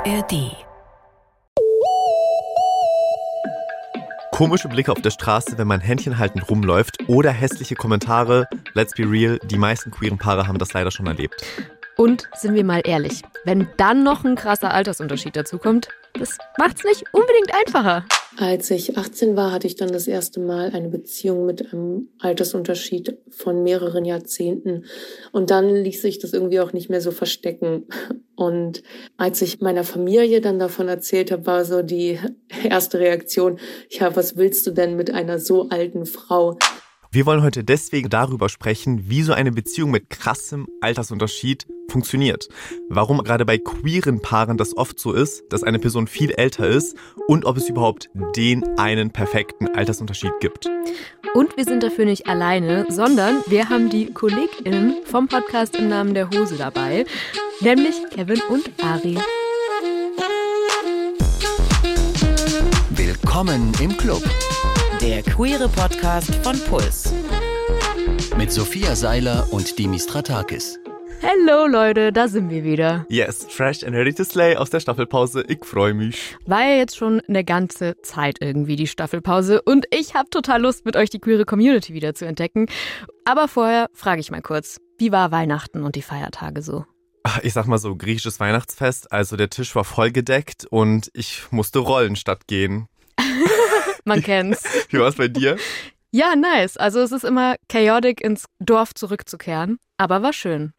ARD. Komische Blicke auf der Straße, wenn man Händchen haltend rumläuft oder hässliche Kommentare. Let's be real, die meisten queeren Paare haben das leider schon erlebt. Und sind wir mal ehrlich, wenn dann noch ein krasser Altersunterschied dazukommt, das macht's nicht unbedingt einfacher. Als ich 18 war, hatte ich dann das erste Mal eine Beziehung mit einem Altersunterschied von mehreren Jahrzehnten. Und dann ließ sich das irgendwie auch nicht mehr so verstecken. Und als ich meiner Familie dann davon erzählt habe, war so die erste Reaktion, ja, was willst du denn mit einer so alten Frau? Wir wollen heute deswegen darüber sprechen, wie so eine Beziehung mit krassem Altersunterschied funktioniert. Warum gerade bei queeren Paaren das oft so ist, dass eine Person viel älter ist und ob es überhaupt den einen perfekten Altersunterschied gibt. Und wir sind dafür nicht alleine, sondern wir haben die KollegInnen vom Podcast im Namen der Hose dabei, nämlich Kevin und Ari. Willkommen im Club Der queere Podcast von Puls. mit Sophia Seiler und Dimis Stratakis. Hello Leute, da sind wir wieder. Yes, fresh and ready to slay aus der Staffelpause. Ich freue mich. War ja jetzt schon eine ganze Zeit irgendwie die Staffelpause und ich habe total Lust, mit euch die queere Community wieder zu entdecken. Aber vorher frage ich mal kurz, wie war Weihnachten und die Feiertage so? Ach, Ich sag mal so, griechisches Weihnachtsfest, also der Tisch war vollgedeckt und ich musste rollen statt gehen. Man kennt's. Wie war es bei dir? Ja, nice. Also es ist immer chaotic ins Dorf zurückzukehren, aber war schön.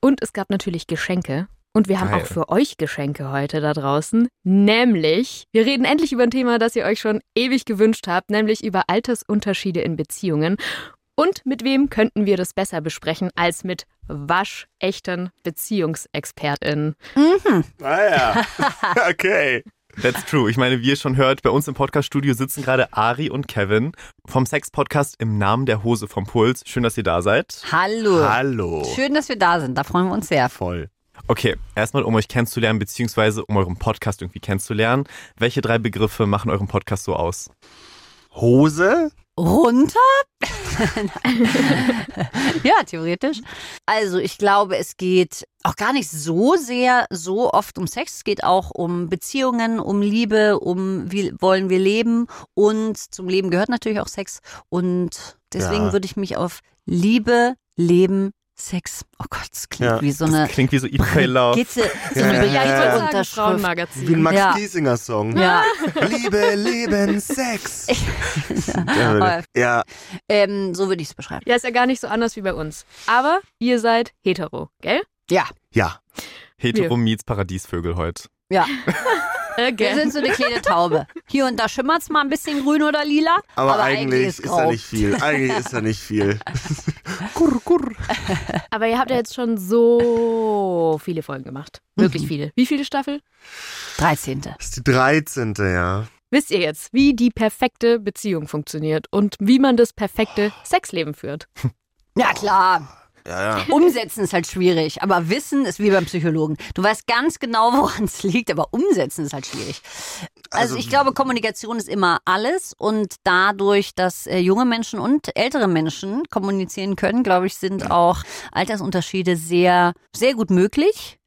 Und es gab natürlich Geschenke. Und wir haben Geil. auch für euch Geschenke heute da draußen. Nämlich, wir reden endlich über ein Thema, das ihr euch schon ewig gewünscht habt, nämlich über Altersunterschiede in Beziehungen. Und mit wem könnten wir das besser besprechen als mit waschechten BeziehungsexpertInnen? Ah ja, okay. That's true. Ich meine, wie ihr schon hört, bei uns im Podcaststudio sitzen gerade Ari und Kevin vom Sex-Podcast im Namen der Hose vom Puls. Schön, dass ihr da seid. Hallo. Hallo. Schön, dass wir da sind. Da freuen wir uns sehr. Voll. Okay, erstmal um euch kennenzulernen, beziehungsweise um euren Podcast irgendwie kennenzulernen. Welche drei Begriffe machen euren Podcast so aus? Hose? Runter? ja, theoretisch. Also ich glaube, es geht auch gar nicht so sehr, so oft um Sex. Es geht auch um Beziehungen, um Liebe, um wie wollen wir leben. Und zum Leben gehört natürlich auch Sex. Und deswegen Ja. würde ich mich auf Liebe, Leben, Sex. Oh Gott, das klingt Ja, wie so eine Das klingt wie so Eat, Pray, Love. Skizze, so Ja, eine ja, ja. Begeistungsunterschrift. Wie ein. Max Ja. Giesinger Song. Ja. Liebe, Leben, Sex. Ja, ja, ähm, so würde ich es beschreiben. Ja, ist ja gar nicht so anders wie bei uns. Aber ihr seid hetero, gell? Ja, ja. Hetero meets Paradiesvögel heute. ja. Äh, Wir sind so eine kleine Taube. Hier und da schimmert's mal ein bisschen grün oder lila. Aber, Aber eigentlich, eigentlich ist, ist da nicht viel. Eigentlich ist da nicht viel. kurr, kurr. Aber ihr habt ja jetzt schon so viele Folgen gemacht. Wirklich viele. Wie viele Staffel? 13. Das ist die 13. ja. Wisst ihr jetzt, wie die perfekte Beziehung funktioniert und wie man das perfekte Sexleben führt? Ja, klar. Ja, ja. Umsetzen ist halt schwierig, aber Wissen ist wie beim Psychologen. Du weißt ganz genau, woran es liegt, aber umsetzen ist halt schwierig. Also, Also- ich glaube, Kommunikation ist immer alles und dadurch, dass äh, junge Menschen und ältere Menschen kommunizieren können, glaube ich, sind auch Altersunterschiede sehr, sehr gut möglich.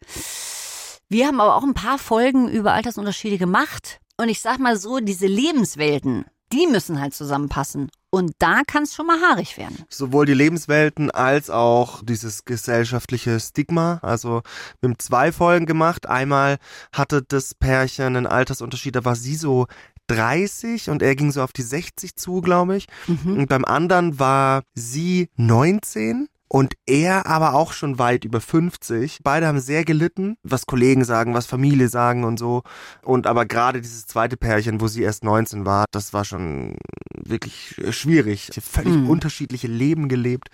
Wir haben aber auch ein paar Folgen über Altersunterschiede gemacht und ich sag mal so, diese Lebenswelten, die müssen halt zusammenpassen. Und da kann es schon mal haarig werden. Sowohl die Lebenswelten als auch dieses gesellschaftliche Stigma. Also wir haben zwei Folgen gemacht. Einmal hatte das Pärchen einen Altersunterschied, da war sie so 30 und er ging so auf die 60 zu, glaube ich. Mhm. Und beim anderen war sie 19 und er aber auch schon weit über 50. Beide haben sehr gelitten, was Kollegen sagen, was Familie sagen und so. Und aber gerade dieses zweite Pärchen, wo sie erst 19 war, das war schon wirklich schwierig. Völlig Mhm. unterschiedliche Leben gelebt.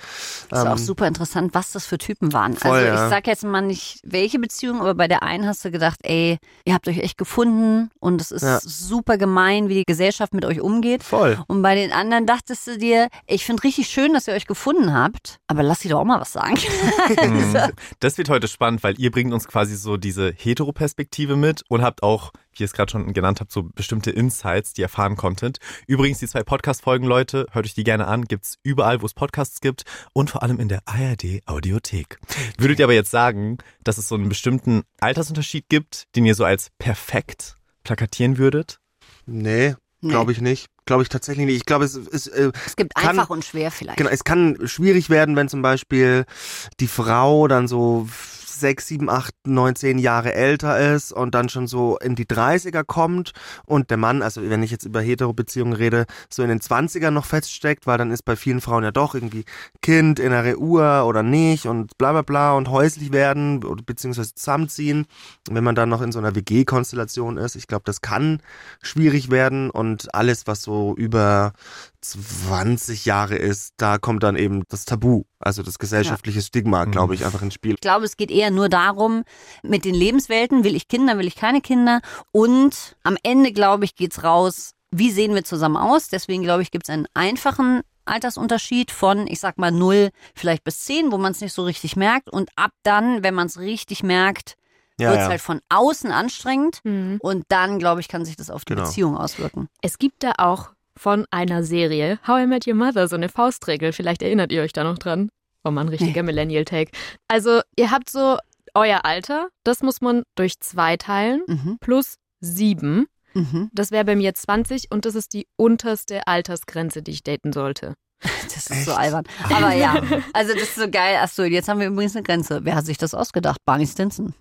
Das ist auch Ähm, super interessant, was das für Typen waren. voll, also ich ja. sag jetzt mal nicht, welche Beziehung, aber bei der einen hast du gedacht, ey, ihr habt euch echt gefunden und es ist Ja. super gemein, wie die Gesellschaft mit euch umgeht. Voll. Und bei den anderen dachtest du dir, ich finde richtig schön, dass ihr euch gefunden habt, aber lasst sie doch auch mal was sagen. Mhm. Das wird heute spannend, weil ihr bringt uns quasi so diese Heteroperspektive mit und habt auch, wie ihr es gerade schon genannt habt, so bestimmte Insights, die ihr erfahren konntet. Übrigens, die zwei Podcast-Folgen, Leute, hört euch die gerne an, gibt's überall, wo es Podcasts gibt und vor allem in der ARD Audiothek. Würdet ihr aber jetzt sagen, dass es so einen bestimmten Altersunterschied gibt, den ihr so als perfekt plakatieren würdet? Nee, Nee. glaube ich nicht. Glaube ich tatsächlich nicht. Ich glaube, es ist. Äh, Es gibt Kann- einfach und schwer vielleicht. Genau, es kann schwierig werden, wenn zum Beispiel die Frau dann so sechs, sieben, acht, neun, zehn Jahre älter ist und dann schon so in die 30er kommt und der Mann, also wenn ich jetzt über Hetero-Beziehungen rede, so in den 20ern noch feststeckt, weil dann ist bei vielen Frauen ja doch irgendwie Kind, innere Uhr oder nicht und bla bla bla und häuslich werden oder beziehungsweise zusammenziehen. Wenn man dann noch in so einer WG-Konstellation ist, ich glaube, das kann schwierig werden und alles, was so über 20 Jahre ist, da kommt dann eben das Tabu, also das gesellschaftliche Stigma, glaube ich, einfach ins Spiel. Ich glaube, es geht eher nur darum, mit den Lebenswelten, will ich Kinder, will ich keine Kinder. Und am Ende, glaube ich, geht's raus, wie sehen wir zusammen aus. Deswegen, glaube ich, gibt es einen einfachen Altersunterschied von, ich sag mal, 0 vielleicht bis 10, wo man es nicht so richtig merkt. Und ab dann, wenn man es richtig merkt, Ja, wird es ja. halt von außen anstrengend. Mhm. Und dann, glaube ich, kann sich das auf die Genau. Beziehung auswirken. Es gibt da auch von einer Serie, How I Met Your Mother, so eine Faustregel. Vielleicht erinnert ihr euch da noch dran. Oh Mann, richtiger Millennial-Take. Also, ihr habt so euer Alter, das muss man durch zwei teilen, Mhm. plus sieben. Mhm. Das wäre bei mir 20 und das ist die unterste Altersgrenze, die ich daten sollte. Das ist so albern. Aber ja, also das ist so geil. Achso, jetzt haben wir übrigens eine Grenze. Wer hat sich das ausgedacht? Barney Stinson.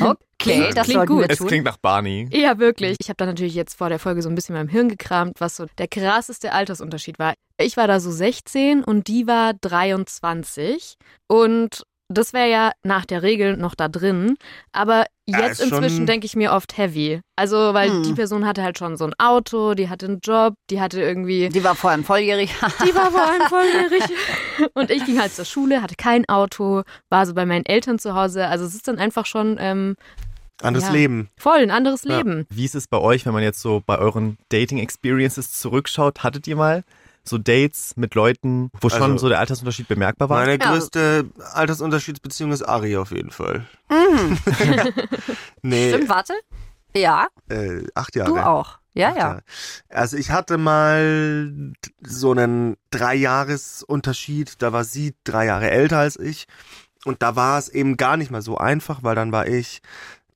Okay, das klingt gut. Es klingt nach Barney. Ja, wirklich. Ich habe da natürlich jetzt vor der Folge so ein bisschen in meinem Hirn gekramt, was so der krasseste Altersunterschied war. Ich war da so 16 und die war 23 und das wäre ja nach der Regel noch da drin, aber Ja, jetzt schon- inzwischen denke ich mir oft heavy. Also, weil Hm. die Person hatte halt schon so ein Auto, die hatte einen Job, die hatte irgendwie Die war vor allem volljährig. die war vor allem volljährig. Und ich ging halt zur Schule, hatte kein Auto, war so bei meinen Eltern zu Hause. Also es ist dann einfach schon ähm, Anderes Ja. Leben. voll ein anderes Ja. Leben. Wie ist es bei euch, wenn man jetzt so bei euren Dating-Experiences zurückschaut? Hattet ihr mal so Dates mit Leuten, wo schon Also, so der Altersunterschied bemerkbar war? Meine Ja. größte Altersunterschiedsbeziehung ist Ari auf jeden Fall. Mhm. Nee, Stimmt, warte. Ja, äh, acht Jahre. du auch. Ja, ja. Jahre. Also ich hatte mal so einen Drei-Jahres-Unterschied. Da war sie drei Jahre älter als ich. Und da war es eben gar nicht mal so einfach, weil dann war ich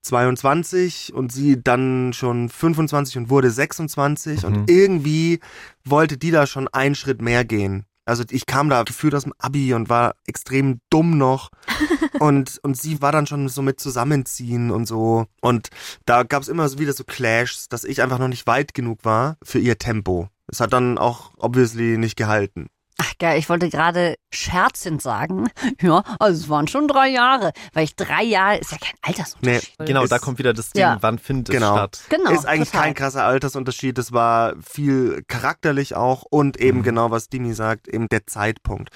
22 und sie dann schon 25 und wurde 26 Mhm. und irgendwie wollte die da schon einen Schritt mehr gehen. Also ich kam da gefühlt aus dem Abi und war extrem dumm noch und, und sie war dann schon so mit Zusammenziehen und so und da gab es immer so wieder so Clashs, dass ich einfach noch nicht weit genug war für ihr Tempo. Es hat dann auch obviously nicht gehalten. Ach geil, ich wollte gerade scherzend sagen, ja, also es waren schon drei Jahre, weil ich drei Jahre ist ja kein Altersunterschied. Genau, Ist- da kommt wieder das Ding, Ja. wann findet Genau. es statt? Genau. ist eigentlich total. kein krasser Altersunterschied. Das war viel charakterlich auch und eben Mhm. genau, was Dimi sagt, eben der Zeitpunkt.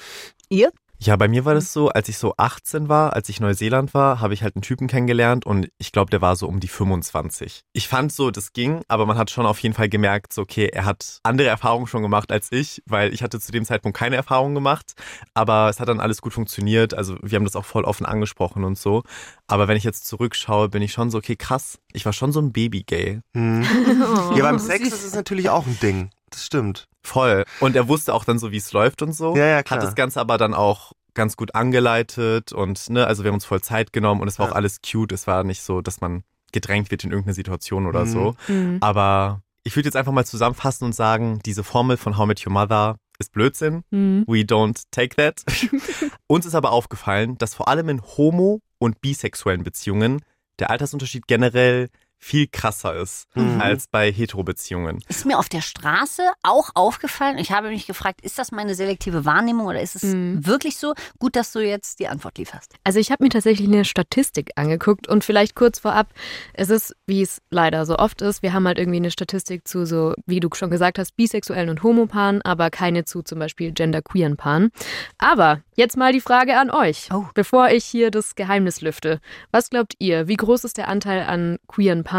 Ihr? Ja, bei mir war das so, als ich so 18 war, als ich in Neuseeland war, habe ich halt einen Typen kennengelernt und ich glaube, der war so um die 25. Ich fand so, das ging, aber man hat schon auf jeden Fall gemerkt, so, okay, er hat andere Erfahrungen schon gemacht als ich, weil ich hatte zu dem Zeitpunkt keine Erfahrungen gemacht, aber es hat dann alles gut funktioniert, also wir haben das auch voll offen angesprochen und so. Aber wenn ich jetzt zurückschaue, bin ich schon so, okay, krass, ich war schon so ein Baby-Gay. Hm. Oh. Ja, beim Sex ist es natürlich auch ein Ding. Das stimmt. Voll. Und er wusste auch dann so, wie es läuft und so. Ja, ja, klar. Hat das Ganze aber dann auch ganz gut angeleitet und ne, also wir haben uns voll Zeit genommen und es war Ja. auch alles cute. Es war nicht so, dass man gedrängt wird in irgendeine Situation oder Mhm. so. Mhm. Aber ich würde jetzt einfach mal zusammenfassen und sagen, diese Formel von How Met Your Mother ist Blödsinn. Mhm. We don't take that. Uns ist aber aufgefallen, dass vor allem in homo- und bisexuellen Beziehungen der Altersunterschied generell viel krasser ist Mhm. als bei Hetero-Beziehungen. Ist mir auf der Straße auch aufgefallen. Ich habe mich gefragt, ist das meine selektive Wahrnehmung oder ist es Mhm. wirklich so? Gut, dass du jetzt die Antwort lieferst. Also ich habe mir tatsächlich eine Statistik angeguckt und vielleicht kurz vorab, es ist, wie es leider so oft ist, wir haben halt irgendwie eine Statistik zu so, wie du schon gesagt hast, bisexuellen und Homopaaren, aber keine zu zum Beispiel genderqueeren Paaren. Aber jetzt mal die Frage an euch, Oh. bevor ich hier das Geheimnis lüfte. Was glaubt ihr, wie groß ist der Anteil an queeren Paaren,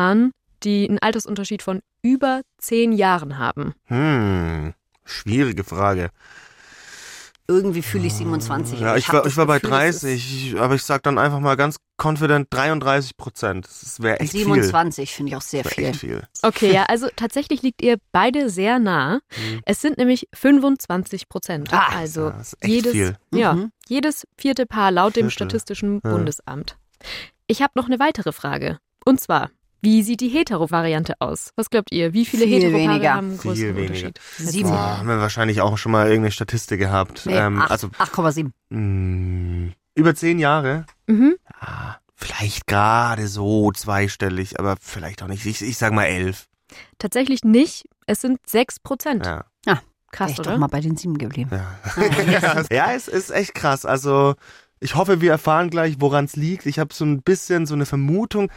die einen Altersunterschied von über zehn Jahren haben? Hm. Schwierige Frage. irgendwie fühle ich 27. Ja, ich hab war, ich war bei Gefühl, das ist 30, ich- aber ich sag dann einfach mal ganz confident 33 Prozent. Das wäre echt 27 finde ich auch sehr viel. Viel. wär echt viel. Okay, ja, also tatsächlich liegt ihr beide sehr nah. Mhm. Es sind nämlich 25 Prozent. Ah, also das ist echt jedes, viel. ja, Mhm. jedes vierte Paar laut dem Viertel. Statistischen Ja. Bundesamt. Ich habe noch eine weitere Frage. Und zwar, wie sieht die Hetero-Variante aus? Was glaubt ihr? Wie viele Viel Heteropaare weniger. haben einen Viel größeren weniger. Unterschied? Sieben. Boah, haben wir wahrscheinlich auch schon mal irgendeine Statistik gehabt. Nee, ähm, acht- also 8,7. mh, über zehn Jahre. Mhm. Ah, vielleicht gerade so zweistellig, aber vielleicht auch nicht. Ich, ich sag mal elf. Tatsächlich nicht. Es sind 6 Prozent. Ja. Krass, Echt oder? doch mal bei den sieben geblieben. Ja, ja es ist echt krass. Also ich hoffe, wir erfahren gleich, woran es liegt. Ich habe so ein bisschen so eine Vermutung,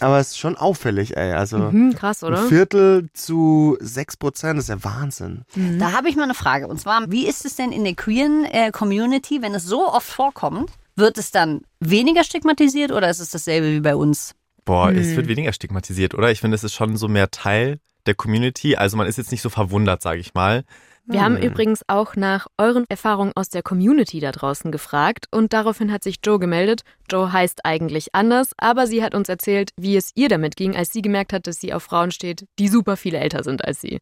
aber es ist schon auffällig, ey. Also Mhm, krass, oder? ein Viertel zu sechs Prozent ist ja Wahnsinn. Mhm. Da habe ich mal eine Frage. Und zwar, wie ist es denn in der queeren äh, Community, wenn es so oft vorkommt? Wird es dann weniger stigmatisiert oder ist es dasselbe wie bei uns? Boah, es Hm. wird weniger stigmatisiert, oder? Ich finde, es ist schon so mehr Teil der Community. Also man ist jetzt nicht so verwundert, sage ich mal. Wir haben Hm. übrigens auch nach euren Erfahrungen aus der Community da draußen gefragt und daraufhin hat sich Joe gemeldet. Joe heißt eigentlich anders, aber sie hat uns erzählt, wie es ihr damit ging, als sie gemerkt hat, dass sie auf Frauen steht, die super viel älter sind als sie.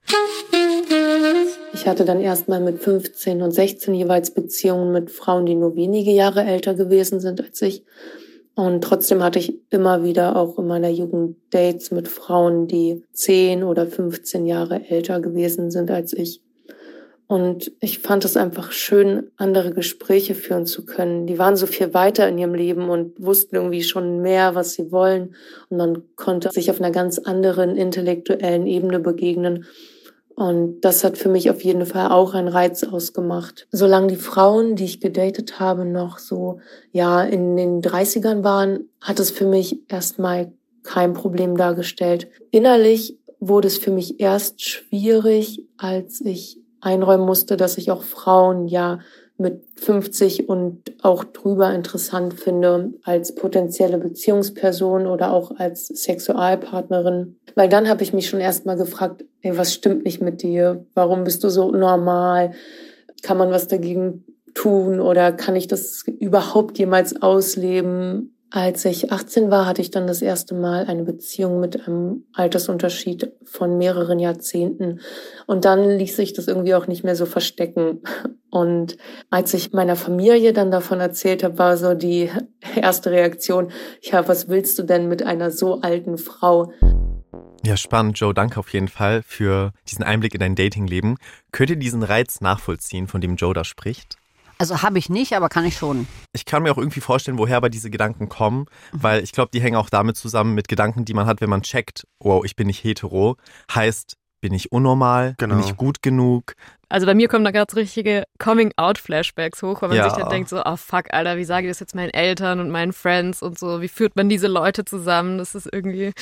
Ich hatte dann erstmal mit 15 und 16 jeweils Beziehungen mit Frauen, die nur wenige Jahre älter gewesen sind als ich. Und trotzdem hatte ich immer wieder auch in meiner Jugend Dates mit Frauen, die 10 oder 15 Jahre älter gewesen sind als ich. Und ich fand es einfach schön, andere Gespräche führen zu können. Die waren so viel weiter in ihrem Leben und wussten irgendwie schon mehr, was sie wollen. Und man konnte sich auf einer ganz anderen intellektuellen Ebene begegnen. Und das hat für mich auf jeden Fall auch einen Reiz ausgemacht. Solange die Frauen, die ich gedatet habe, noch so, ja, in den 30ern waren, hat es für mich erstmal kein Problem dargestellt. Innerlich wurde es für mich erst schwierig, als ich einräumen musste, dass ich auch Frauen ja mit 50 und auch drüber interessant finde als potenzielle Beziehungsperson oder auch als Sexualpartnerin. Weil dann habe ich mich schon erstmal gefragt, ey, was stimmt nicht mit dir? Warum bist du so normal? Kann man was dagegen tun oder kann ich das überhaupt jemals ausleben? Als ich 18 war, hatte ich dann das erste Mal eine Beziehung mit einem Altersunterschied von mehreren Jahrzehnten. Und dann ließ sich das irgendwie auch nicht mehr so verstecken. Und als ich meiner Familie dann davon erzählt habe, war so die erste Reaktion, ja, was willst du denn mit einer so alten Frau? Ja, spannend, Joe. Danke auf jeden Fall für diesen Einblick in dein Datingleben. Könnt ihr diesen Reiz nachvollziehen, von dem Joe da spricht? Also habe ich nicht, aber kann ich schon. Ich kann mir auch irgendwie vorstellen, woher aber diese Gedanken kommen, weil ich glaube, die hängen auch damit zusammen mit Gedanken, die man hat, wenn man checkt, wow, ich bin nicht hetero, heißt, bin ich unnormal, Genau. bin ich gut genug, Also bei mir kommen da gerade richtige Coming-out-Flashbacks hoch, weil man Ja. sich dann denkt so, oh fuck, Alter, wie sage ich das jetzt meinen Eltern und meinen Friends und so, wie führt man diese Leute zusammen? Das ist irgendwie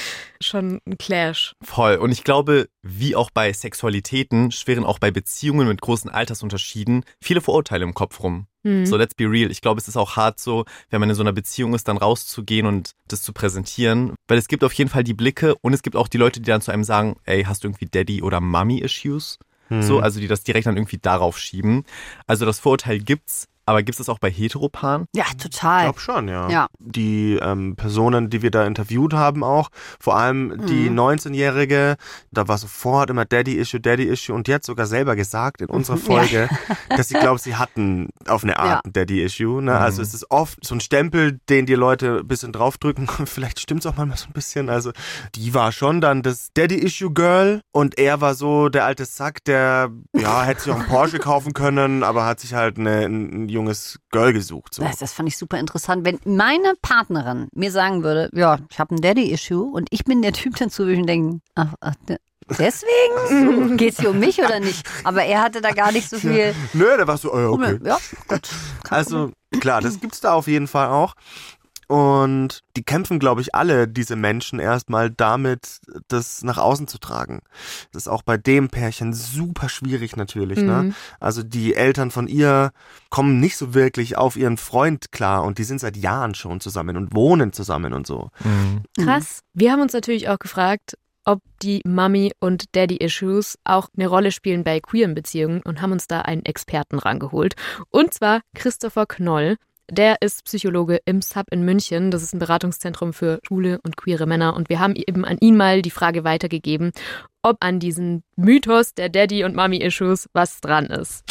schon ein Clash. Voll. Und ich glaube, wie auch bei Sexualitäten, schwirren auch bei Beziehungen mit großen Altersunterschieden viele Vorurteile im Kopf rum. Hm. So, let's be real. Ich glaube, es ist auch hart so, wenn man in so einer Beziehung ist, dann rauszugehen und das zu präsentieren. Weil es gibt auf jeden Fall die Blicke und es gibt auch die Leute, die dann zu einem sagen, ey, hast du irgendwie Daddy- oder Mommy-Issues? Hm. So, also die das direkt dann irgendwie darauf schieben. Also das Vorurteil gibt's, aber gibt es das auch bei Heteropaaren? Ja, Ich total. glaube schon, ja. Ja. Die ähm, Personen, die wir da interviewt haben auch, vor allem die Mhm. 19-Jährige, da war sofort immer Daddy-Issue, Daddy-Issue und die hat sogar selber gesagt in unserer Ja. Folge, dass sie glaubt, sie hatten auf eine Art Ja. ein Daddy-Issue. Ne? Mhm. Also es ist oft so ein Stempel, den die Leute ein bisschen draufdrücken. Vielleicht stimmt's auch manchmal so ein bisschen. Also die war schon dann das Daddy-Issue-Girl und er war so der alte Sack, der ja hätte sich auch einen Porsche kaufen können, aber hat sich halt eine, ein, ein junges Girl gesucht. So. Das, das fand ich super interessant. Wenn meine Partnerin mir sagen würde, ja, ich habe ein Daddy-Issue und ich bin der Typ dazu, würde ich denken, ach, ach, de- deswegen? Geht's hier um mich oder nicht? Aber er hatte da gar nicht so viel. Nö, der war so, äh, okay. Ja, gut. Also klar, das gibt's da auf jeden Fall auch. Und die kämpfen, glaube ich, alle, diese Menschen, erstmal damit, das nach außen zu tragen. Das ist auch bei dem Pärchen super schwierig natürlich. Ne? Mhm. Also die Eltern von ihr kommen nicht so wirklich auf ihren Freund klar und die sind seit Jahren schon zusammen und wohnen zusammen und so. Mhm. Krass. Wir haben uns natürlich auch gefragt, ob die Mummy- und Daddy-Issues auch eine Rolle spielen bei queeren Beziehungen und haben uns da einen Experten rangeholt. Und zwar Christopher Knoll. Der ist Psychologe im Sub in München. Das ist ein Beratungszentrum für schwule und queere Männer. Und wir haben eben an ihn mal die Frage weitergegeben, ob an diesen Mythos der Daddy- und Mummy-Issues was dran ist.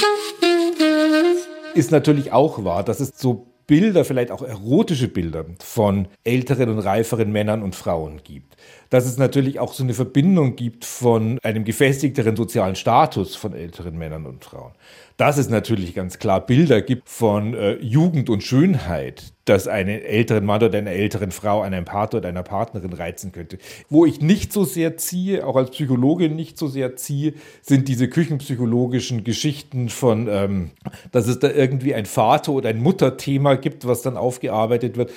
Ist natürlich auch wahr, dass es so Bilder, vielleicht auch erotische Bilder von älteren und reiferen Männern und Frauen gibt. Dass es natürlich auch so eine Verbindung gibt von einem gefestigteren sozialen Status von älteren Männern und Frauen. Dass es natürlich ganz klar Bilder gibt von äh, Jugend und Schönheit, dass einen älteren Mann oder eine älteren Frau an einem Partner oder einer Partnerin reizen könnte. Wo ich nicht so sehr ziehe, auch als Psychologe nicht so sehr ziehe, sind diese küchenpsychologischen Geschichten von, ähm, dass es da irgendwie ein Vater- oder ein Mutterthema gibt, was dann aufgearbeitet wird.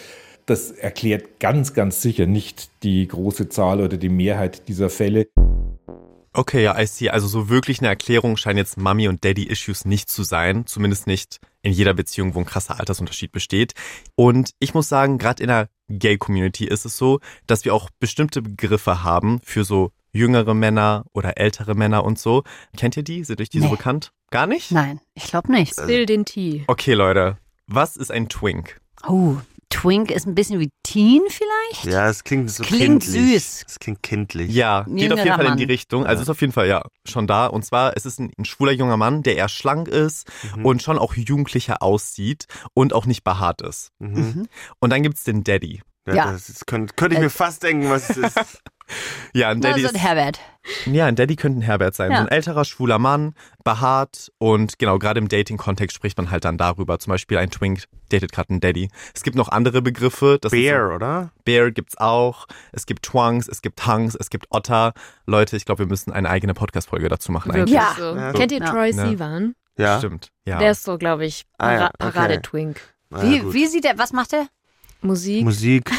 Das erklärt ganz, ganz sicher nicht die große Zahl oder die Mehrheit dieser Fälle. Okay, ja, I see. Also so wirklich eine Erklärung scheinen jetzt Mummy- und Daddy-Issues nicht zu sein. Zumindest nicht in jeder Beziehung, wo ein krasser Altersunterschied besteht. Und ich muss sagen, gerade in der Gay-Community ist es so, dass wir auch bestimmte Begriffe haben für so jüngere Männer oder ältere Männer und so. Kennt ihr die? Sind euch die so Nee. bekannt? Gar nicht? Nein, ich glaube nicht. Spill den Tee. Okay, Leute. Was ist ein Twink? Oh, Twink ist ein bisschen wie Teen vielleicht? Ja, es klingt so Klingt kindlich. süß. Es klingt kindlich. Ja, geht auf jeden Jüngerer Fall in die Mann. Richtung. Also ist auf jeden Fall ja schon da. Und zwar, es ist ein, ein schwuler junger Mann, der eher schlank ist Mhm. und schon auch jugendlicher aussieht und auch nicht behaart ist. Mhm. Und dann gibt's den Daddy. Ja, Ja. Das ist, könnte, könnte ich mir fast denken, was es ist. Ja, ein Na, Daddy so ist, ein Herbert. ja, ein Daddy könnte ein Herbert sein. Ja. So ein älterer, schwuler Mann, behaart und genau, gerade im Dating-Kontext spricht man halt dann darüber. Zum Beispiel ein Twink datet gerade einen Daddy. Es gibt noch andere Begriffe. Bear, oder? So, Bear gibt's auch. Es gibt Twunks, es gibt Hunks, es gibt Otter. Leute, ich glaube, wir müssen eine eigene Podcast-Folge dazu machen Wirklich eigentlich. Ja. so. Ja. Kennt ihr. Troy Ja. Sivan? Ja. Stimmt. Ja. Der ist so, glaube ich, Ah ja, Para okay. Parade-Twink. Na Wie, wie sieht er, was macht er? Musik, Musik,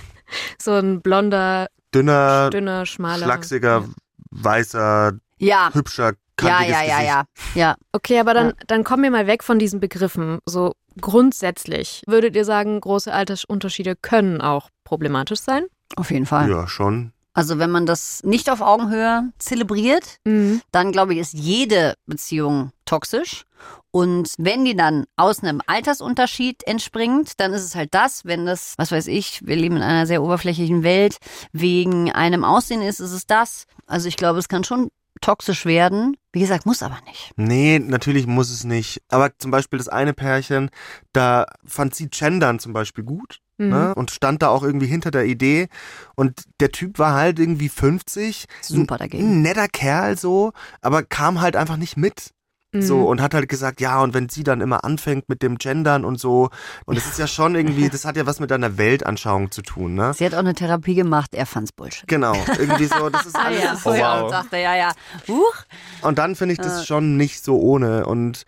so ein blonder, dünner, dünner, schmaler. schlachsiger, weißer, Ja. hübscher, Ja, kantiges ja, ja, Gesicht. ja. Ja. Okay, aber dann, dann kommen wir mal weg von diesen Begriffen. So grundsätzlich, würdet ihr sagen, große Altersunterschiede können auch problematisch sein? Auf jeden Fall. Ja, schon. Also wenn man das nicht auf Augenhöhe zelebriert, Mhm. dann glaube ich, ist jede Beziehung toxisch. Und wenn die dann aus einem Altersunterschied entspringt, dann ist es halt das, wenn das, was weiß ich, wir leben in einer sehr oberflächlichen Welt, wegen einem Aussehen ist, ist es das. Also ich glaube, es kann schon toxisch werden. Wie gesagt, muss aber nicht. Nee, natürlich muss es nicht. Aber zum Beispiel das eine Pärchen, da fand sie Gendern zum Beispiel gut. Mhm. Ne? Und stand da auch irgendwie hinter der Idee. Und der Typ war halt irgendwie 50. Super Ein dagegen. netter Kerl so, aber kam halt einfach nicht mit. Mhm. So, und hat halt gesagt, ja, und wenn sie dann immer anfängt mit dem Gendern und so, und das ist ja schon irgendwie, das hat ja was mit deiner Weltanschauung zu tun, ne? Sie hat auch eine Therapie gemacht, er fand's Bullshit. Genau, irgendwie so, das ist Ah alles. ja, Oh, ja, wow. und sagte, ja, ja. Huch. Und dann finde ich Äh. das schon nicht so ohne. Und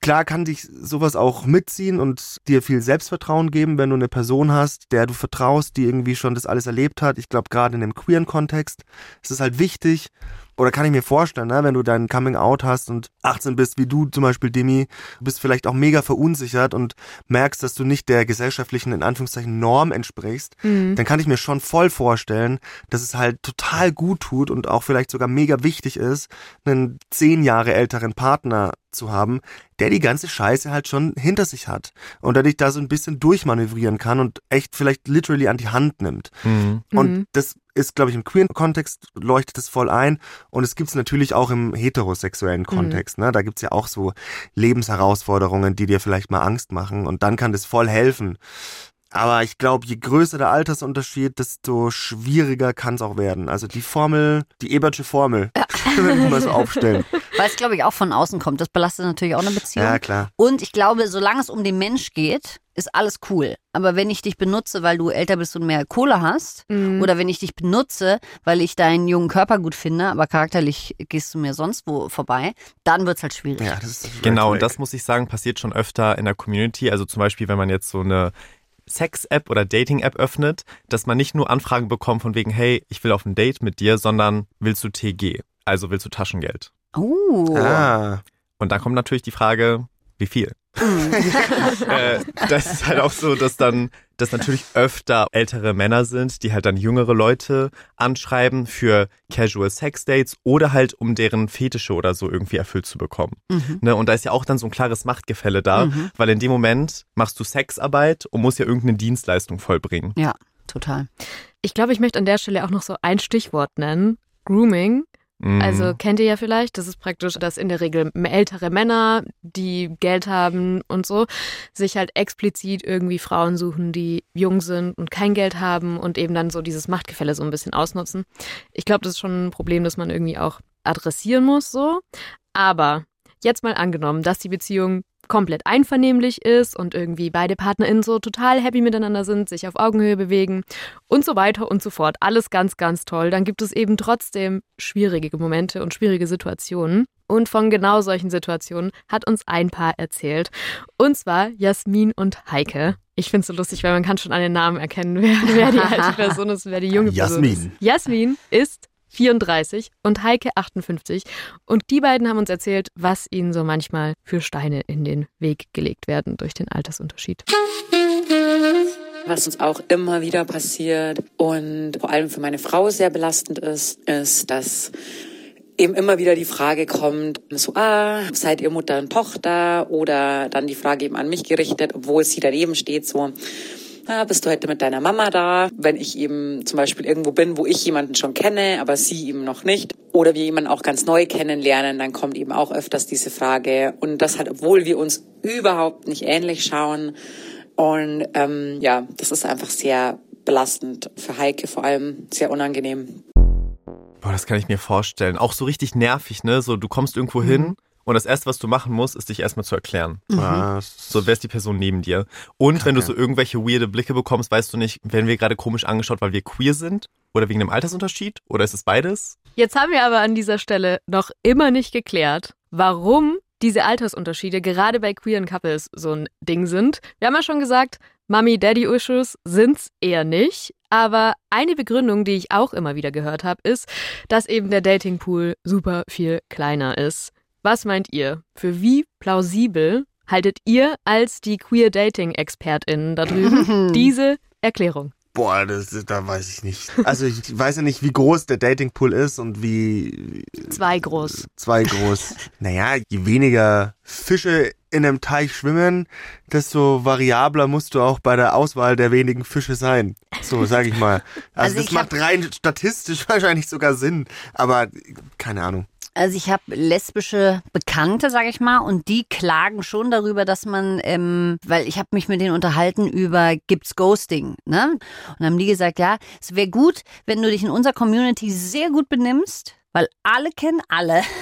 klar kann dich sowas auch mitziehen und dir viel Selbstvertrauen geben, wenn du eine Person hast, der du vertraust, die irgendwie schon das alles erlebt hat. Ich glaube, gerade in dem queeren Kontext ist es halt wichtig. Oder kann ich mir vorstellen, ne, wenn du dein Coming Out hast und 18 bist, wie du zum Beispiel, Demi, du bist vielleicht auch mega verunsichert und merkst, dass du nicht der gesellschaftlichen, in Anführungszeichen, Norm entsprichst, Mhm. dann kann ich mir schon voll vorstellen, dass es halt total gut tut und auch vielleicht sogar mega wichtig ist, einen zehn Jahre älteren Partner zu haben, der die ganze Scheiße halt schon hinter sich hat und der dich da so ein bisschen durchmanövrieren kann und echt vielleicht literally an die Hand nimmt. Mhm. Und Mhm. das ist, glaube ich, im queeren Kontext leuchtet das voll ein. Und es gibt's natürlich auch im heterosexuellen Kontext. Ne? Da gibt's ja auch so Lebensherausforderungen, die dir vielleicht mal Angst machen. Und dann kann das voll helfen. Aber ich glaube, je größer der Altersunterschied, desto schwieriger kann's auch werden. Also die Formel, die Ebertsche Formel, wenn wir mal so aufstellen. Weil es, glaube ich, auch von außen kommt. Das belastet natürlich auch eine Beziehung. Ja, klar. Und ich glaube, solange es um den Mensch geht, ist alles cool. Aber wenn ich dich benutze, weil du älter bist und mehr Kohle hast, Mhm. oder wenn ich dich benutze, weil ich deinen jungen Körper gut finde, aber charakterlich gehst du mir sonst wo vorbei, dann wird's halt schwierig. Ja, das ist Genau, und das muss ich sagen, passiert schon öfter in der Community. Also zum Beispiel, wenn man jetzt so eine Sex-App oder Dating-App öffnet, dass man nicht nur Anfragen bekommt von wegen, hey, ich will auf ein Date mit dir, sondern willst du TG? Also willst du Taschengeld? Oh. Ah, Und dann kommt natürlich die Frage, wie viel? äh, das ist halt auch so, dass dann dass natürlich öfter ältere Männer sind, die halt dann jüngere Leute anschreiben für Casual Sex Dates oder halt um deren Fetische oder so irgendwie erfüllt zu bekommen. Mhm. Ne? Und da ist ja auch dann so ein klares Machtgefälle da, Mhm. weil in dem Moment machst du Sexarbeit und musst ja irgendeine Dienstleistung vollbringen. Ja, total. Ich glaube, ich möchte an der Stelle auch noch so ein Stichwort nennen. Grooming. Mhm. Also kennt ihr ja vielleicht, das ist praktisch, dass in der Regel ältere Männer, die Geld haben und so, sich halt explizit irgendwie Frauen suchen, die jung sind und kein Geld haben und eben dann so dieses Machtgefälle so ein bisschen ausnutzen. Ich glaube, das ist schon ein Problem, das man irgendwie auch adressieren muss, so. Aber jetzt mal angenommen, dass die Beziehung komplett einvernehmlich ist und irgendwie beide PartnerInnen so total happy miteinander sind, sich auf Augenhöhe bewegen und so weiter und so fort. Alles ganz, ganz toll. Dann gibt es eben trotzdem schwierige Momente und schwierige Situationen. Und von genau solchen Situationen hat uns ein Paar erzählt. Und zwar Jasmin und Heike. Ich finde es so lustig, weil man kann schon an den Namen erkennen, wer, wer die alte Person ist, wer die junge Person ist. Jasmin. Jasmin ist 34 und Heike 58. Und die beiden haben uns erzählt, was ihnen so manchmal für Steine in den Weg gelegt werden durch den Altersunterschied. Was uns auch immer wieder passiert und vor allem für meine Frau sehr belastend ist, ist, dass eben immer wieder die Frage kommt, so, ah, seid ihr Mutter und Tochter? Oder dann die Frage eben an mich gerichtet, obwohl sie daneben steht, so, ah, bist du heute mit deiner Mama da? Wenn ich eben zum Beispiel irgendwo bin, wo ich jemanden schon kenne, aber sie eben noch nicht. Oder wir jemanden auch ganz neu kennenlernen, dann kommt eben auch öfters diese Frage. Und das halt, obwohl wir uns überhaupt nicht ähnlich schauen. Und ähm, ja, das ist einfach sehr belastend für Heike, vor allem sehr unangenehm. Boah, das kann ich mir vorstellen. Auch so richtig nervig, ne? So, du kommst irgendwo hin und das erste, was du machen musst, ist dich erstmal zu erklären. Was? So, wer ist die Person neben dir? Und wenn du Kacke. so irgendwelche weirde Blicke bekommst, weißt du nicht, werden wir gerade komisch angeschaut, weil wir queer sind? Oder wegen dem Altersunterschied? Oder ist es beides? Jetzt haben wir aber an dieser Stelle noch immer nicht geklärt, warum diese Altersunterschiede gerade bei queeren Couples so ein Ding sind. Wir haben ja schon gesagt, Mami-Daddy-Issues sind's eher nicht. Aber eine Begründung, die ich auch immer wieder gehört habe, ist, dass eben der Datingpool super viel kleiner ist. Was meint ihr? Für wie plausibel haltet ihr als die queer Dating-ExpertInnen da drüben diese Erklärung? Boah, das, da weiß ich nicht. Also ich weiß ja nicht, wie groß der Datingpool ist und wie Zwei groß. zwei groß. naja, je weniger Fische in einem Teich schwimmen, desto variabler musst du auch bei der Auswahl der wenigen Fische sein. So, sag ich mal. Also, Also das macht rein statistisch wahrscheinlich sogar Sinn, aber keine Ahnung. Also ich habe lesbische Bekannte, sage ich mal, und die klagen schon darüber, dass man, ähm, weil ich habe mich mit denen unterhalten über gibt's Ghosting, ne? Und haben die gesagt, ja, es wäre gut, wenn du dich in unserer Community sehr gut benimmst, weil alle kennen alle.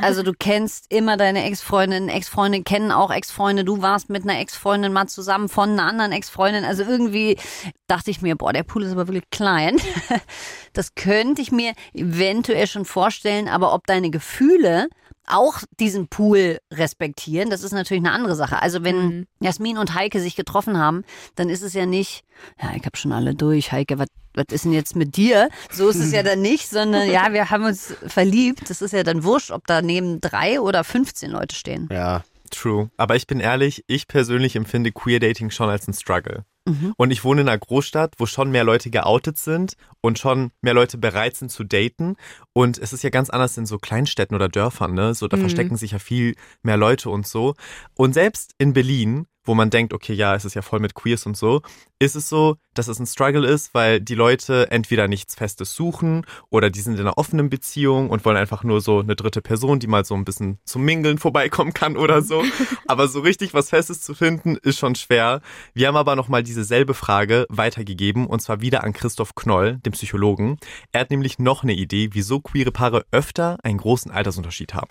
Also du kennst immer deine Ex-Freundin, Ex-Freunde kennen auch Ex-Freunde. Du warst mit einer Ex-Freundin mal zusammen von einer anderen Ex-Freundin. Also irgendwie dachte ich mir, boah, der Pool ist aber wirklich klein. Das könnte ich mir eventuell schon vorstellen, aber ob deine Gefühle auch diesen Pool respektieren, das ist natürlich eine andere Sache. Also wenn Mhm. Jasmin und Heike sich getroffen haben, dann ist es ja nicht, ja, ich habe schon alle durch, Heike, was was ist denn jetzt mit dir? So ist es ja dann nicht, sondern ja, wir haben uns verliebt. Das ist ja dann wurscht, ob da neben drei oder 15 Leute stehen. Ja. True. Aber ich bin ehrlich, ich persönlich empfinde Queer Dating schon als ein Struggle. Mhm. Und ich wohne in einer Großstadt, wo schon mehr Leute geoutet sind und schon mehr Leute bereit sind zu daten. Und es ist ja ganz anders in so Kleinstädten oder Dörfern, ne? So, da Mhm. verstecken sich ja viel mehr Leute und so. Und selbst in Berlin, wo man denkt, okay, ja, es ist ja voll mit Queers und so, ist es so, dass es ein Struggle ist, weil die Leute entweder nichts Festes suchen oder die sind in einer offenen Beziehung und wollen einfach nur so eine dritte Person, die mal so ein bisschen zum Mingeln vorbeikommen kann oder so. aber so richtig was Festes zu finden, ist schon schwer. Wir haben aber nochmal diese selbe Frage weitergegeben und zwar wieder an Christoph Knoll, dem Psychologen. Er hat nämlich noch eine Idee, wieso queere Paare öfter einen großen Altersunterschied haben.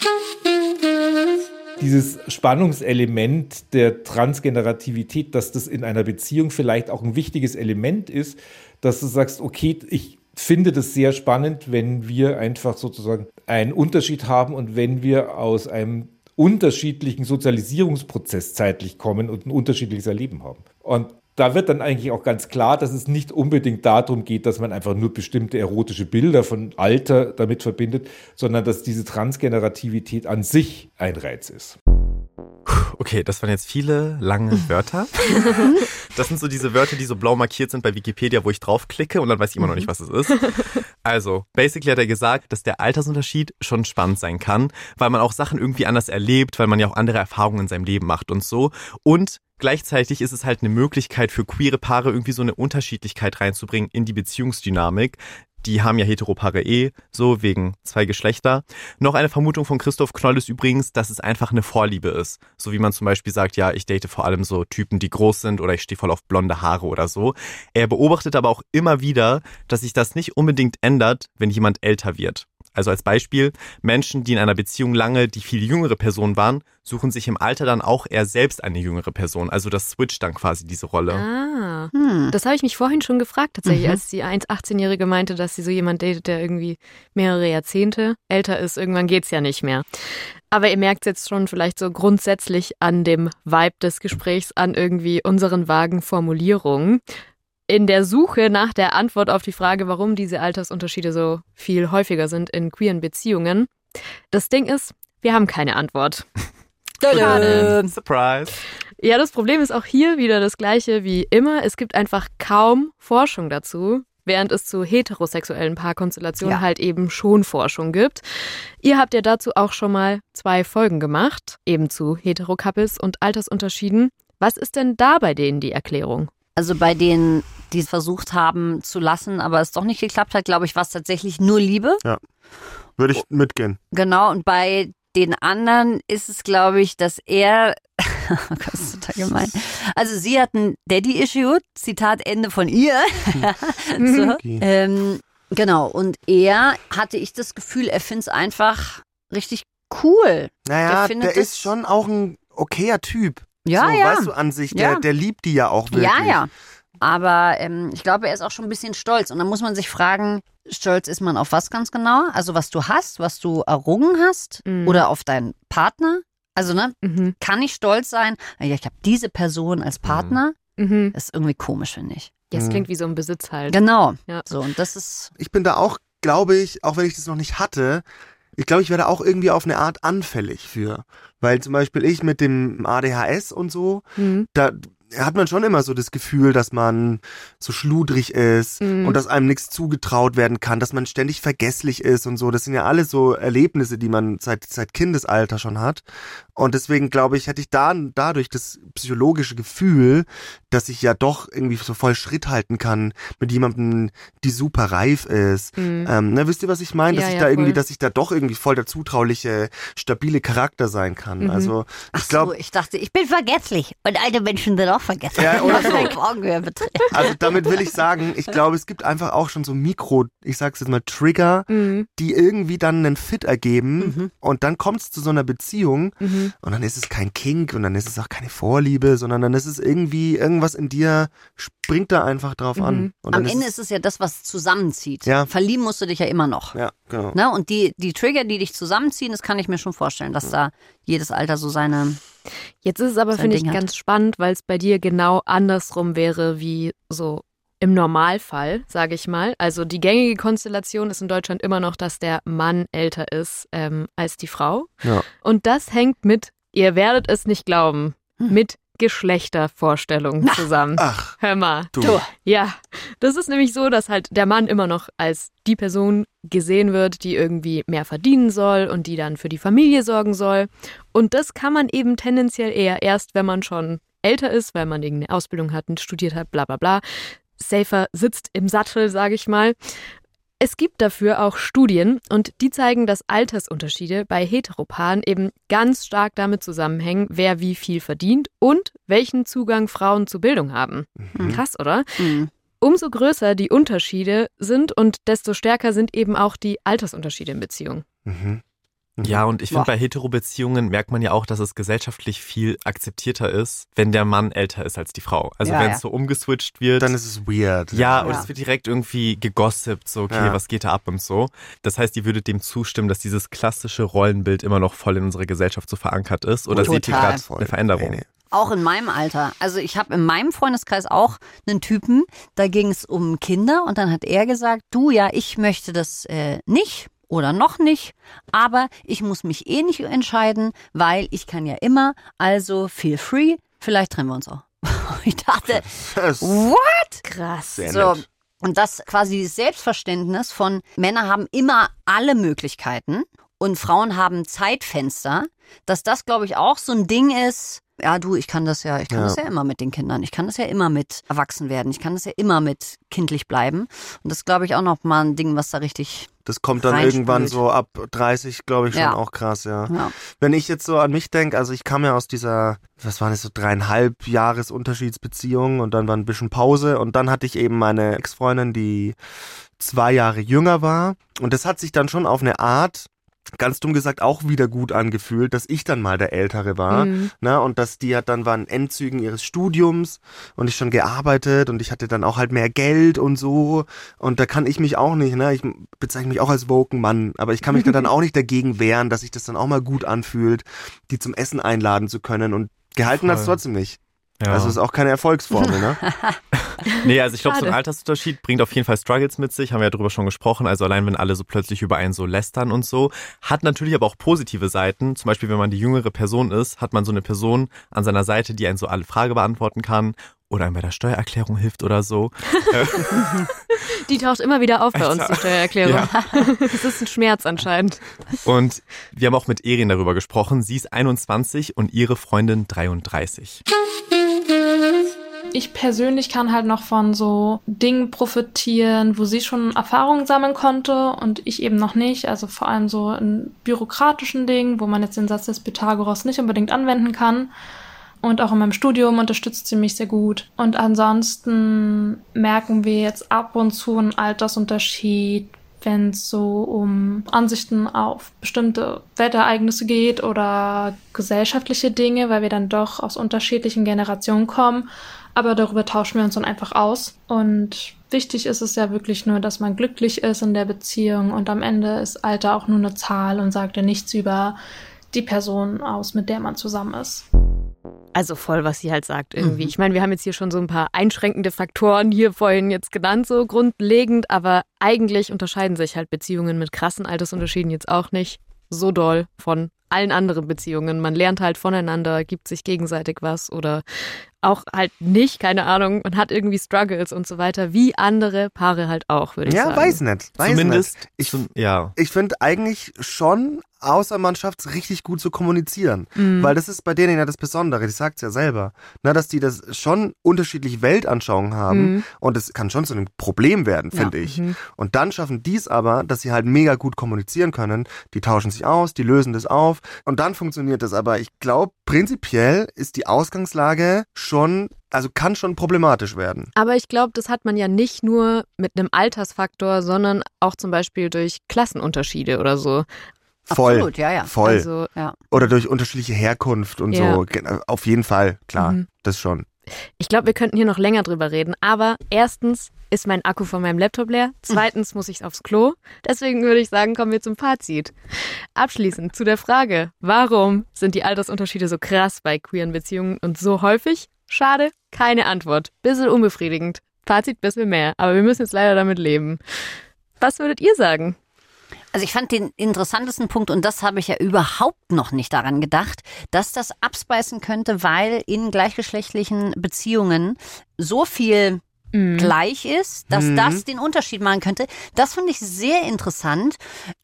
dieses Spannungselement der Transgenerativität, dass das in einer Beziehung vielleicht auch ein wichtiges Element ist, dass du sagst, okay, ich finde das sehr spannend, wenn wir einfach sozusagen einen Unterschied haben und wenn wir aus einem unterschiedlichen Sozialisierungsprozess zeitlich kommen und ein unterschiedliches Erleben haben. Und da wird dann eigentlich auch ganz klar, dass es nicht unbedingt darum geht, dass man einfach nur bestimmte erotische Bilder von Alter damit verbindet, sondern dass diese Transgenerativität an sich ein Reiz ist. Okay, das waren jetzt viele lange Wörter. Das sind so diese Wörter, die so blau markiert sind bei Wikipedia, wo ich draufklicke und dann weiß ich immer noch nicht, was es ist. Also, basically hat er gesagt, dass der Altersunterschied schon spannend sein kann, weil man auch Sachen irgendwie anders erlebt, weil man ja auch andere Erfahrungen in seinem Leben macht und so. Und gleichzeitig ist es halt eine Möglichkeit für queere Paare irgendwie so eine Unterschiedlichkeit reinzubringen in die Beziehungsdynamik, die haben ja Heteropaare eh, so wegen zwei Geschlechter. Noch eine Vermutung von Christoph Knoll ist übrigens, dass es einfach eine Vorliebe ist. So wie man zum Beispiel sagt, ja, ich date vor allem so Typen, die groß sind oder ich stehe voll auf blonde Haare oder so. Er beobachtet aber auch immer wieder, dass sich das nicht unbedingt ändert, wenn jemand älter wird. Also als Beispiel, Menschen, die in einer Beziehung lange die viel jüngere Person waren, suchen sich im Alter dann auch eher selbst eine jüngere Person. Also das switcht dann quasi diese Rolle. Ah, Hm. das habe ich mich vorhin schon gefragt, tatsächlich, Mhm. als die 1,18-Jährige meinte, dass sie so jemand datet, der irgendwie mehrere Jahrzehnte älter ist. Irgendwann geht's ja nicht mehr. Aber ihr merkt jetzt schon vielleicht so grundsätzlich an dem Vibe des Gesprächs, an irgendwie unseren vagen Formulierungen. In der Suche nach der Antwort auf die Frage, warum diese Altersunterschiede so viel häufiger sind in queeren Beziehungen. Das Ding ist, wir haben keine Antwort. Schade. Surprise. Ja, das Problem ist auch hier wieder das gleiche wie immer. Es gibt einfach kaum Forschung dazu, während es zu heterosexuellen Paarkonstellationen Ja. halt eben schon Forschung gibt. Ihr habt ja dazu auch schon mal zwei Folgen gemacht, eben zu Heterocouples und Altersunterschieden. Was ist denn da bei denen die Erklärung? Also bei denen, die es versucht haben zu lassen, aber es doch nicht geklappt hat, glaube ich, war es tatsächlich nur Liebe. Würde ich mitgehen. Genau, und bei den anderen ist es, glaube ich, dass er, oh Gott, das ist total gemein. Also sie hat ein Daddy-Issue, Zitat Ende von ihr. so. Okay. ähm, genau, und er hatte ich das Gefühl, er findet es einfach richtig cool. Naja, Der der, ist schon auch ein okayer Typ. Ja, so, ja. Weißt du, an sich, der, Ja. der liebt die ja auch wirklich. Ja, ja. Aber ähm, ich glaube, er ist auch schon ein bisschen stolz. Und dann muss man sich fragen, stolz ist man auf was ganz genau? Also was du hast, was du errungen hast Mhm. oder auf deinen Partner? Also, ne, Mhm. kann ich stolz sein? Ja, ich habe diese Person als Partner. Mhm. Das ist irgendwie komisch, finde ich. Ja, es Mhm. klingt wie so ein Besitz halt. Genau. Ja. So, und das ist. Ich bin da auch, glaube ich, auch wenn ich das noch nicht hatte, ich glaube, ich werde auch irgendwie auf eine Art anfällig für. Weil zum Beispiel ich mit dem ADHS und so, Mhm. da hat man schon immer so das Gefühl, dass man so schludrig ist Mhm. und dass einem nichts zugetraut werden kann, dass man ständig vergesslich ist und so. Das sind ja alles so Erlebnisse, die man seit, seit Kindesalter schon hat. Und deswegen glaube ich, hätte ich da dadurch das psychologische Gefühl, dass ich ja doch irgendwie so voll Schritt halten kann mit jemandem, die super reif ist. Mhm. Ähm, ne, wisst ihr, was ich meine? Dass Ja, ich ja, da irgendwie, voll. dass ich da doch irgendwie voll der zutrauliche, stabile Charakter sein kann. Mhm. Also ich glaube, so, ich dachte, ich bin vergesslich. Und alte Menschen sind auch vergesslich. Ja, oder so. Augenhöhe betrifft. Also damit will ich sagen, ich glaube, es gibt einfach auch schon so Mikro, ich sag's jetzt mal, Trigger, Mhm. die irgendwie dann einen Fit ergeben Mhm. und dann kommt es zu so einer Beziehung Mhm. und dann ist es kein Kink und dann ist es auch keine Vorliebe, sondern dann ist es irgendwie, irgendwas in dir springt da einfach drauf Mhm. an. Und Am Ende ist es ja das, was zusammenzieht. Ja. Verlieben musst du dich ja immer noch. Ja, genau. Ne? Und die, die Trigger, die dich zusammenziehen, das kann ich mir schon vorstellen, dass da jedes Alter so seine. Jetzt ist es aber, finde ich, hat. ganz spannend, weil es bei dir genau andersrum wäre wie so im Normalfall, sage ich mal. Also die gängige Konstellation ist in Deutschland immer noch, dass der Mann älter ist ähm, als die Frau. Ja. Und das hängt mit, ihr werdet es nicht glauben, Hm. mit Geschlechtervorstellungen zusammen. Ach, Hör mal. du. Du. Ja, das ist nämlich so, dass halt der Mann immer noch als die Person gesehen wird, die irgendwie mehr verdienen soll und die dann für die Familie sorgen soll. Und das kann man eben tendenziell eher erst, wenn man schon älter ist, weil man irgendeine Ausbildung hat und studiert hat, bla bla bla. Safer sitzt im Sattel, sage ich mal. Es gibt dafür auch Studien und die zeigen, dass Altersunterschiede bei Heteropaaren eben ganz stark damit zusammenhängen, wer wie viel verdient und welchen Zugang Frauen zu Bildung haben. Mhm. Krass, oder? Hm. Umso größer die Unterschiede sind und desto stärker sind eben auch die Altersunterschiede in Beziehungen. Mhm. Mhm. Ja, und ich finde, bei Hetero-Beziehungen merkt man ja auch, dass es gesellschaftlich viel akzeptierter ist, wenn der Mann älter ist als die Frau. Also Ja, wenn ja. es so umgeswitcht wird. Dann ist es weird. ja, und Ja. es wird direkt irgendwie gegossipt, so, okay, Ja. was geht da ab und so. Das heißt, ihr würdet dem zustimmen, dass dieses klassische Rollenbild immer noch voll in unserer Gesellschaft so verankert ist? Oder Total. seht ihr gerade eine Veränderung? Nee, nee. Auch in meinem Alter. Also ich habe in meinem Freundeskreis auch einen Typen, da ging es um Kinder und dann hat er gesagt, du ja, ich möchte das äh, nicht oder noch nicht, aber ich muss mich eh nicht entscheiden, weil ich kann ja immer, also feel free, vielleicht trennen wir uns auch. Ich dachte, what? Krass. Sehr So. nett. Und das quasi dieses Selbstverständnis von Männer haben immer alle Möglichkeiten und Frauen haben Zeitfenster, dass das, glaube ich, auch so ein Ding ist. Ja, du, ich kann das ja, ich kann Ja. das ja immer mit den Kindern. Ich kann das ja immer mit erwachsen werden. Ich kann das ja immer mit kindlich bleiben. Und das ist, glaube ich, auch noch mal ein Ding, was da richtig. Das kommt dann irgendwann so ab 30, glaube ich, schon Ja. auch krass, ja. Ja. Wenn ich jetzt so an mich denke, also ich kam ja aus dieser, was waren das so dreieinhalb Jahres Unterschiedsbeziehung und dann war ein bisschen Pause und dann hatte ich eben meine Ex-Freundin, die zwei Jahre jünger war und das hat sich dann schon auf eine Art ganz dumm gesagt auch wieder gut angefühlt, dass ich dann mal der Ältere war, Mhm. ne, und dass die hat dann waren Endzügen ihres Studiums und ich schon gearbeitet und ich hatte dann auch halt mehr Geld und so und da kann ich mich auch nicht, ne, ich bezeichne mich auch als woken Mann, aber ich kann mich da dann auch nicht dagegen wehren, dass sich das dann auch mal gut anfühlt, die zum Essen einladen zu können und gehalten hat's Voll. trotzdem nicht. Ja. Also ist auch keine Erfolgsformel, ne? Nee, also ich glaube, so ein. Altersunterschied bringt auf jeden Fall Struggles mit sich, haben wir ja drüber schon gesprochen. Also allein, wenn alle so plötzlich über einen so lästern und so. Hat natürlich aber auch positive Seiten. Zum Beispiel, wenn man die jüngere Person ist, hat man so eine Person an seiner Seite, die einen so alle Frage beantworten kann oder einem bei der Steuererklärung hilft oder so. Die taucht immer wieder auf bei uns, die Steuererklärung. Das ist ein Schmerz anscheinend. Und wir haben auch mit Erin darüber gesprochen. Sie ist 21 und ihre Freundin 33. Ich persönlich kann halt noch von so Dingen profitieren, wo sie schon Erfahrungen sammeln konnte und ich eben noch nicht. Also vor allem so in bürokratischen Dingen, wo man jetzt den Satz des Pythagoras nicht unbedingt anwenden kann. Und auch in meinem Studium unterstützt sie mich sehr gut. Und ansonsten merken wir jetzt ab und zu einen Altersunterschied, wenn es so um Ansichten auf bestimmte Wetterereignisse geht oder gesellschaftliche Dinge, weil wir dann doch aus unterschiedlichen Generationen kommen. Aber darüber tauschen wir uns dann einfach aus. Und wichtig ist es ja wirklich nur, dass man glücklich ist in der Beziehung. Und am Ende ist Alter auch nur eine Zahl und sagt ja nichts über die Person aus, mit der man zusammen ist. Also voll, was sie halt sagt irgendwie. Mhm. Ich meine, wir haben jetzt hier schon so ein paar einschränkende Faktoren hier vorhin jetzt genannt, so grundlegend, aber eigentlich unterscheiden sich halt Beziehungen mit krassen Altersunterschieden jetzt auch nicht so doll von allen anderen Beziehungen. Man lernt halt voneinander, gibt sich gegenseitig was oder auch halt nicht, keine Ahnung, man hat irgendwie Struggles und so weiter, wie andere Paare halt auch, würde ich Ja, sagen. weiß nicht. Weiß Zumindest, nicht. Ich, zum, ja. ich finde eigentlich schon, außer man schafft es richtig gut zu kommunizieren. Mhm. Weil das ist bei denen ja das Besondere, die sagt ja selber, na, dass die das schon unterschiedliche Weltanschauungen haben Mhm. und es kann schon zu einem Problem werden, Ja. finde ich. Mhm. Und dann schaffen die es aber, dass sie halt mega gut kommunizieren können. Die tauschen sich aus, die lösen das auf und dann funktioniert das. Aber ich glaube, prinzipiell ist die Ausgangslage schon, also kann schon problematisch werden. Aber ich glaube, das hat man ja nicht nur mit einem Altersfaktor, sondern auch zum Beispiel durch Klassenunterschiede oder so. Voll. Absolut, ja, ja. Voll. Also, ja. Oder durch unterschiedliche Herkunft und Ja. so. Auf jeden Fall, klar. Mhm. Das schon. ich glaube, wir könnten hier noch länger drüber reden. Aber erstens ist mein Akku von meinem Laptop leer. Zweitens muss ich aufs Klo. Deswegen würde ich sagen, kommen wir zum Fazit. Abschließend zu der Frage, warum sind die Altersunterschiede so krass bei queeren Beziehungen und so häufig? Schade, keine Antwort. Bisschen unbefriedigend. Fazit bisschen mehr. Aber wir müssen jetzt leider damit leben. Was würdet ihr sagen? Also ich fand den interessantesten Punkt, und das habe ich ja überhaupt noch nicht daran gedacht, dass das abspeisen könnte, weil in gleichgeschlechtlichen Beziehungen so viel gleich ist, dass Mhm. das den Unterschied machen könnte. Das finde ich sehr interessant.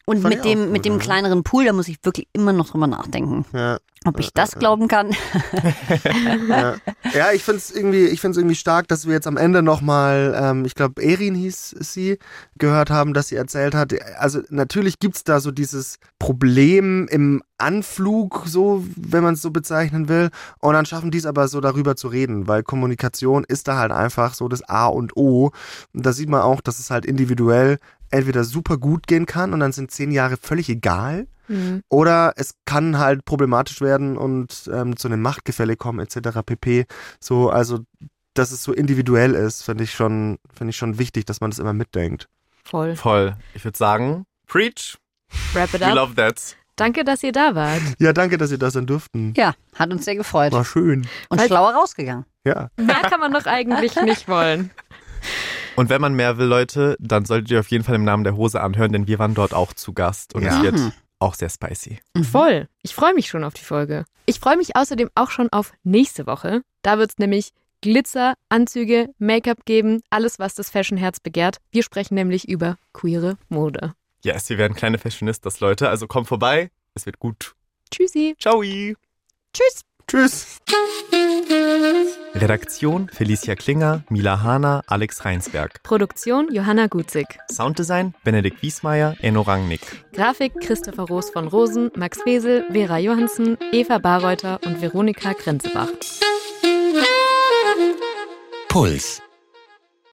Und Fand mit dem, gut, mit dem kleineren Pool, da muss ich wirklich immer noch drüber nachdenken, Ja. Ob ich das glauben kann. ja. ja, ich finde es irgendwie, ich find's irgendwie stark, dass wir jetzt am Ende nochmal, ähm, ich glaube, Erin hieß sie, gehört haben, dass sie erzählt hat. Also natürlich gibt's da so dieses Problem im Anflug, so, wenn man es so bezeichnen will. Und dann schaffen die es aber so darüber zu reden, weil Kommunikation ist da halt einfach so das A und O. Und da sieht man auch, dass es halt individuell entweder super gut gehen kann und dann sind zehn Jahre völlig egal. Oder es kann halt problematisch werden und ähm, zu einem Machtgefälle kommen etc. pp. So, also dass es so individuell ist, finde ich schon, finde ich schon wichtig, dass man das immer mitdenkt. Voll. Voll. Ich würde sagen, preach. Wrap it We up. love that. Danke, dass ihr da wart. Ja, danke, dass ihr das sein durften. Ja, hat uns sehr gefreut. War schön. Und Falls- schlauer rausgegangen. Ja. Mehr kann man doch eigentlich nicht wollen. Und wenn man mehr will, Leute, dann solltet ihr auf jeden Fall im Namen der Hose anhören, denn wir waren dort auch zu Gast und Ja. es wird Mhm. Auch sehr spicy. Voll. Ich freue mich schon auf die Folge. Ich freue mich außerdem auch schon auf nächste Woche. Da wird es nämlich Glitzer, Anzüge, Make-up geben, alles, was das Fashion-Herz begehrt. Wir sprechen nämlich über queere Mode. Yes, wir werden kleine Fashionistas, Leute. Also kommt vorbei. Es wird gut. Tschüssi. Ciao. Tschüss. Tschüss. Redaktion Felicia Klinger, Mila Hahner, Alex Reinsberg. Produktion Johanna Gutzig. Sounddesign Benedikt Wiesmeier, Enno Rangnick. Grafik Christopher Roos von Rosen, Max Wesel, Vera Johansen, Eva Barreuter und Veronika Grenzebach. Puls.